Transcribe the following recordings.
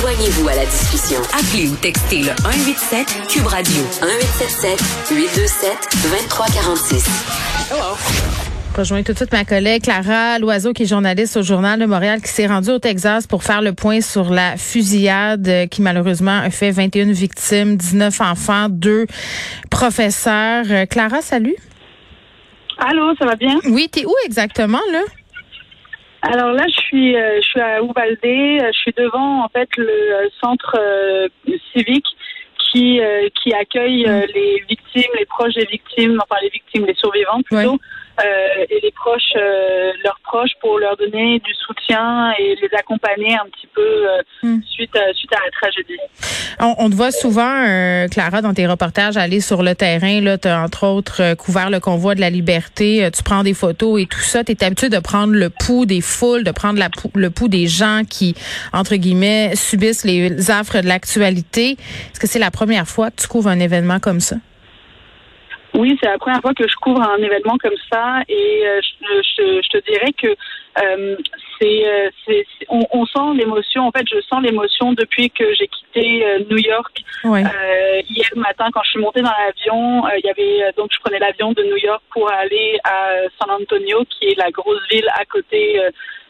Joignez-vous à la discussion. Appelez ou textez le 187 Cube Radio 1877 827 2346. Hello. Rejoins tout de suite ma collègue Clara Loiseau, qui est journaliste au Journal de Montréal, qui s'est rendue au Texas pour faire le point sur la fusillade qui malheureusement a fait 21 victimes, 19 enfants, deux professeurs. Euh, Clara, salut. Allô, ça va bien? Oui, t'es où exactement, là? Alors là, je suis, euh, je suis à Uvalde. Je suis devant, en fait, le euh, centre civique qui, qui accueille les victimes, les proches des victimes, enfin les victimes, les survivants plutôt. Euh, et les proches, euh, leurs proches, pour leur donner du soutien et les accompagner un petit peu euh, hmm. suite, à, suite à la tragédie. On, on te voit souvent, Clara, dans tes reportages, aller sur le terrain. Là, tu as entre autres couvert le convoi de la liberté. tu prends des photos et tout ça. Tu es habitué de prendre le pouls des foules, de prendre la, le pouls des gens qui, entre guillemets, subissent les affres de l'actualité. Est-ce que c'est la première fois que tu couvres un événement comme ça? Oui, c'est la première fois que je couvre un événement comme ça et euh, je, je, te dirais que euh, c'est, euh, c'est, on, on, sent l'émotion. En fait, je sens l'émotion depuis que j'ai quitté New York hier matin quand je suis montée dans l'avion. Il y avait donc je prenais l'avion de New York pour aller à San Antonio, qui est la grosse ville à côté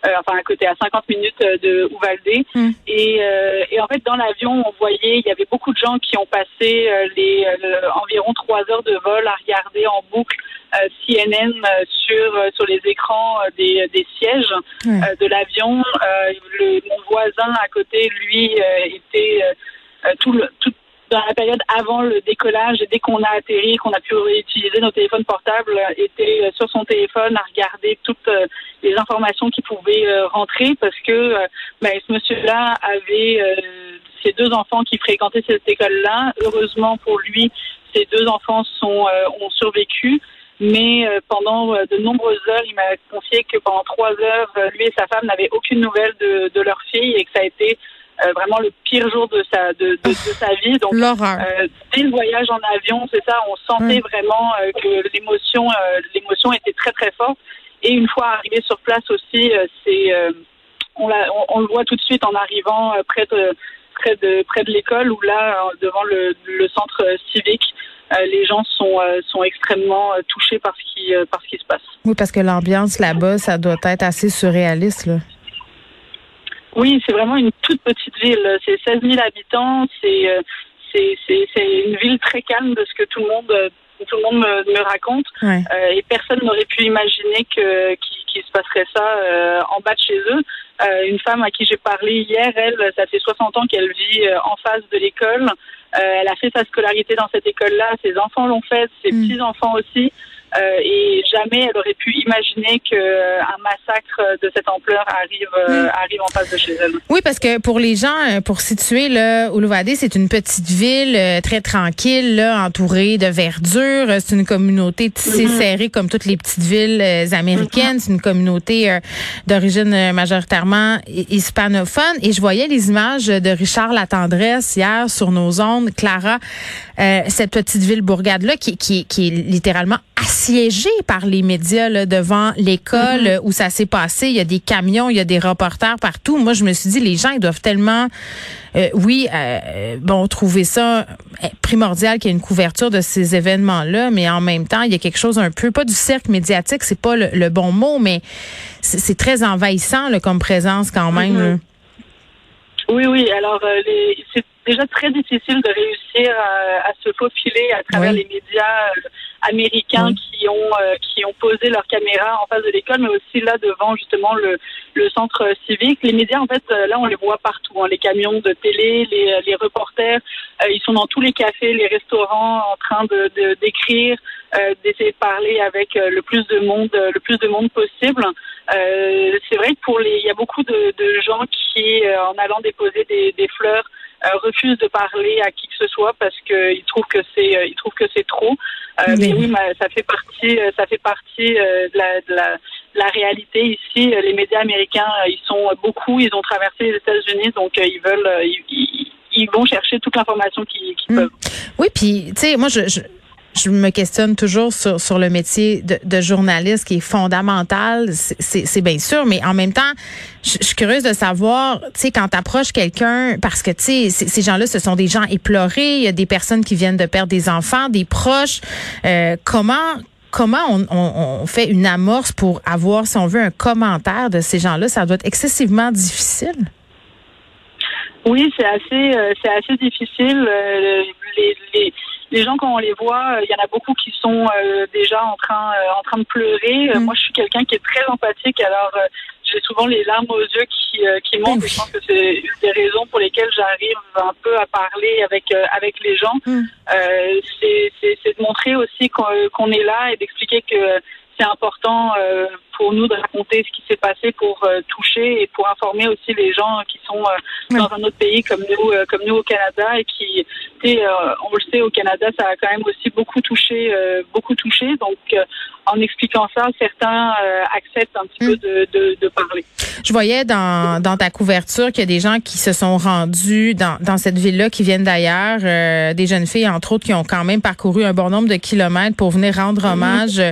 euh, enfin à côté, à 50 minutes euh, de Uvalde. Hmm. Et, euh, et, en fait, dans l'avion, on voyait, il y avait beaucoup de gens qui ont passé les environ trois heures de vol à regarder en boucle CNN sur sur les écrans des, des sièges de l'avion. mon voisin à côté, lui, était tout le tout dans la période avant le décollage et dès qu'on a atterri, qu'on a pu utiliser nos téléphones portables, était euh, sur son téléphone à regarder toutes euh, les informations qui pouvaient euh, rentrer parce que ben, ce monsieur-là avait ses deux enfants qui fréquentaient cette école-là. Heureusement pour lui, ses deux enfants sont ont survécu. Mais pendant de nombreuses heures, il m'a confié que pendant trois heures, lui et sa femme n'avaient aucune nouvelle de, de leur fille et que ça a été euh, vraiment le pire jour de sa de, de, sa vie. Donc euh, dès le voyage en avion, c'est ça, on sentait vraiment euh, que l'émotion euh, l'émotion était très très forte. Et une fois arrivé sur place aussi, c'est on, le voit tout de suite en arrivant près de près de près de l'école où là devant le, le centre civique. les gens sont sont extrêmement touchés par ce qui par ce qui se passe. Oui, parce que l'ambiance là-bas, ça doit être assez surréaliste là. Oui, c'est vraiment une toute petite ville. C'est 16 000 habitants. C'est euh, c'est une ville très calme de ce que tout le monde euh, tout le monde me, me raconte. Euh, et personne n'aurait pu imaginer que qu'il se passerait ça en bas de chez eux. une femme à qui j'ai parlé hier, elle, ça fait 60 ans qu'elle vit en face de l'école. elle a fait sa scolarité dans cette école-là. Ses enfants l'ont fait, ses mm. petits enfants aussi. Euh, et jamais elle aurait pu imaginer qu'un euh, massacre de cette ampleur arrive, euh, arrive en face de chez elle. Oui, parce que pour les gens, pour situer, là, Oulouvadé, c'est une petite ville très tranquille, là, entourée de verdure. C'est une communauté tissée mm-hmm. serrée comme toutes les petites villes américaines. Mm-hmm. C'est une communauté d'origine majoritairement hispanophone. Et je voyais les images de Richard Latendresse hier sur nos ondes. Clara, cette petite ville bourgade-là qui, qui, qui est littéralement assiégé par les médias là, devant l'école mm-hmm. où ça s'est passé. Il y a des camions, il y a des reporters partout. Moi, je me suis dit, les gens, ils doivent tellement, euh, oui, euh, bon, trouver ça eh, primordial qu'il y ait une couverture de ces événements-là, mais en même temps, il y a quelque chose un peu, pas du cercle médiatique, c'est pas le, bon mot, mais c'est très envahissant là, comme présence quand même. Mm-hmm. Oui, oui. Alors, euh, c'est déjà très difficile de réussir à, se faufiler à travers les médias américains qui ont euh, qui ont posé leur caméra en face de l'école, mais aussi là devant justement le, le centre civique. Les médias, en fait, euh, là, on les voit partout. Hein. les camions de télé, les, les reporters, euh, ils sont dans tous les cafés, les restaurants, en train de d'écrire, d'essayer de parler avec le plus de monde, le plus de monde possible. c'est vrai que pour les, il y a beaucoup de, de gens qui, en allant déposer des, des fleurs, refusent de parler à qui que ce soit parce qu'ils trouvent que c'est, ils trouvent que c'est trop. Euh, mais oui, ça fait partie, euh, ça fait partie euh, de la, de la, la réalité ici. Les médias américains, ils sont beaucoup, ils ont traversé les États-Unis, donc ils veulent, ils, ils, vont chercher toute l'information qu'ils hmm. peuvent. Oui, puis tu sais, moi je, je je me questionne toujours sur, sur le métier de, de journaliste qui est fondamental, c'est bien sûr, mais en même temps, je, suis curieuse de savoir, tu sais, quand t'approches quelqu'un, parce que, tu sais, ces gens-là, ce sont des gens éplorés, il y a des personnes qui viennent de perdre des enfants, des proches, euh, comment comment on, on, on, fait une amorce pour avoir, si on veut, un commentaire de ces gens-là? Ça doit être excessivement difficile. Oui, c'est assez, euh, c'est assez difficile. Euh, les, les, les, gens quand on les voit, euh, il y en a beaucoup qui sont déjà en train, en train de pleurer. Mm. Moi, je suis quelqu'un qui est très empathique, alors j'ai souvent les larmes aux yeux qui, qui montent. Je pense que c'est une des raisons pour lesquelles j'arrive un peu à parler avec avec les gens. Mm. c'est, c'est, de montrer aussi qu'on, est là et d'expliquer que c'est important pour nous de raconter ce qui s'est passé pour euh, toucher et pour informer aussi les gens qui sont euh, dans un autre pays comme nous, euh, comme nous au Canada et qui, on le sait au Canada, ça a quand même aussi beaucoup touché, beaucoup touché. Donc, en expliquant ça, certains acceptent un petit peu mm. de, de, parler. Je voyais dans, dans ta couverture qu'il y a des gens qui se sont rendus dans, dans cette ville-là, qui viennent d'ailleurs, des jeunes filles entre autres, qui ont quand même parcouru un bon nombre de kilomètres pour venir rendre mm-hmm. hommage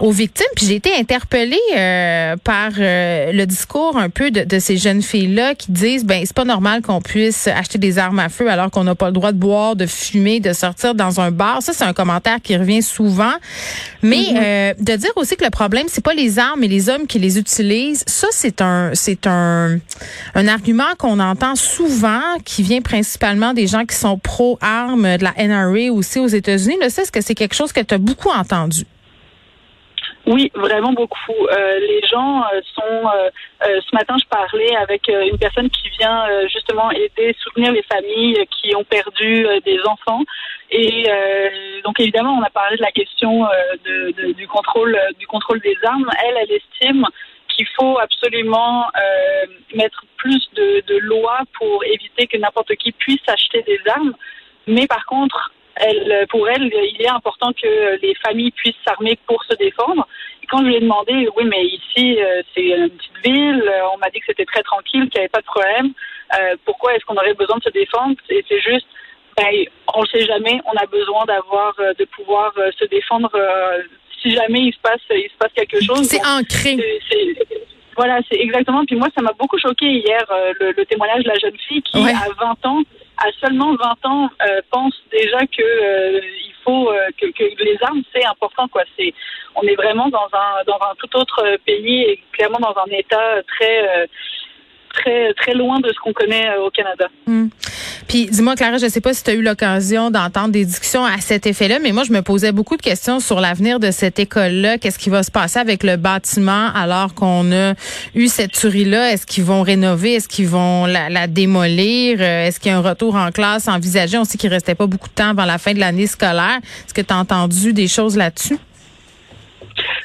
aux victimes. Puis j'ai été interpellée euh, par euh, le discours un peu de, de ces jeunes filles-là qui disent ben c'est pas normal qu'on puisse acheter des armes à feu alors qu'on n'a pas le droit de boire, de fumer, de sortir dans un bar. Ça c'est un commentaire qui revient souvent. Mais mm-hmm. euh, de dire aussi que le problème c'est pas les armes mais les hommes qui les utilisent, ça c'est un c'est un un argument qu'on entend souvent qui vient principalement des gens qui sont pro armes de la NRA aussi aux États-Unis. Là, ça est-ce que c'est quelque chose que tu as beaucoup entendu? Oui, vraiment beaucoup. Euh, les gens euh, sont. Euh, ce matin, je parlais avec une personne qui vient justement aider, soutenir les familles qui ont perdu des enfants. Et donc, évidemment, on a parlé de la question de, du contrôle du contrôle des armes. Elle, elle estime qu'il faut absolument mettre plus de, lois pour éviter que n'importe qui puisse acheter des armes. Mais par contre, elle, pour elle, il est important que les familles puissent s'armer pour se défendre. Quand je lui ai demandé, oui, mais ici, euh, c'est une petite ville, euh, on m'a dit que c'était très tranquille, qu'il n'y avait pas de problème. Euh, pourquoi est-ce qu'on aurait besoin de se défendre? Et c'est juste, ben, on le sait jamais, on a besoin d'avoir, de pouvoir se défendre si jamais il se passe, il se passe quelque chose. C'est ancré. Voilà, c'est exactement. Puis moi, ça m'a beaucoup choqué hier, le, témoignage de la jeune fille qui, à 20 ans, à seulement 20 ans, pense déjà que il euh, que, que, les armes c'est important quoi. C'est on est vraiment dans un dans un tout autre pays et clairement dans un état très très loin de ce qu'on connaît au Canada. Hmm. Puis dis-moi Clara, je sais pas si tu as eu l'occasion d'entendre des discussions à cet effet-là, mais moi je me posais beaucoup de questions sur l'avenir de cette école-là. Qu'est-ce qui va se passer avec le bâtiment alors qu'on a eu cette tuerie-là? Est-ce qu'ils vont rénover? Est-ce qu'ils vont la, démolir? Euh, Est-ce qu'il y a un retour en classe envisagé? On sait qu'il restait pas beaucoup de temps avant la fin de l'année scolaire. Est-ce que tu as entendu des choses là-dessus?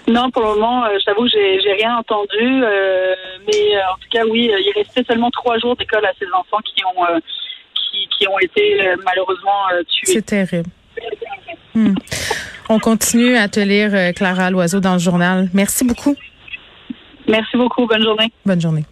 Non, pour le moment, euh, je t'avoue que j'ai rien entendu. Euh, mais en tout cas, oui, il restait seulement trois jours d'école à ces enfants qui ont qui, ont été euh, malheureusement euh, tués. C'est terrible. Hmm. On continue à te lire, euh, Clara Loiseau, dans le journal. Merci beaucoup. Merci beaucoup. Bonne journée. Bonne journée.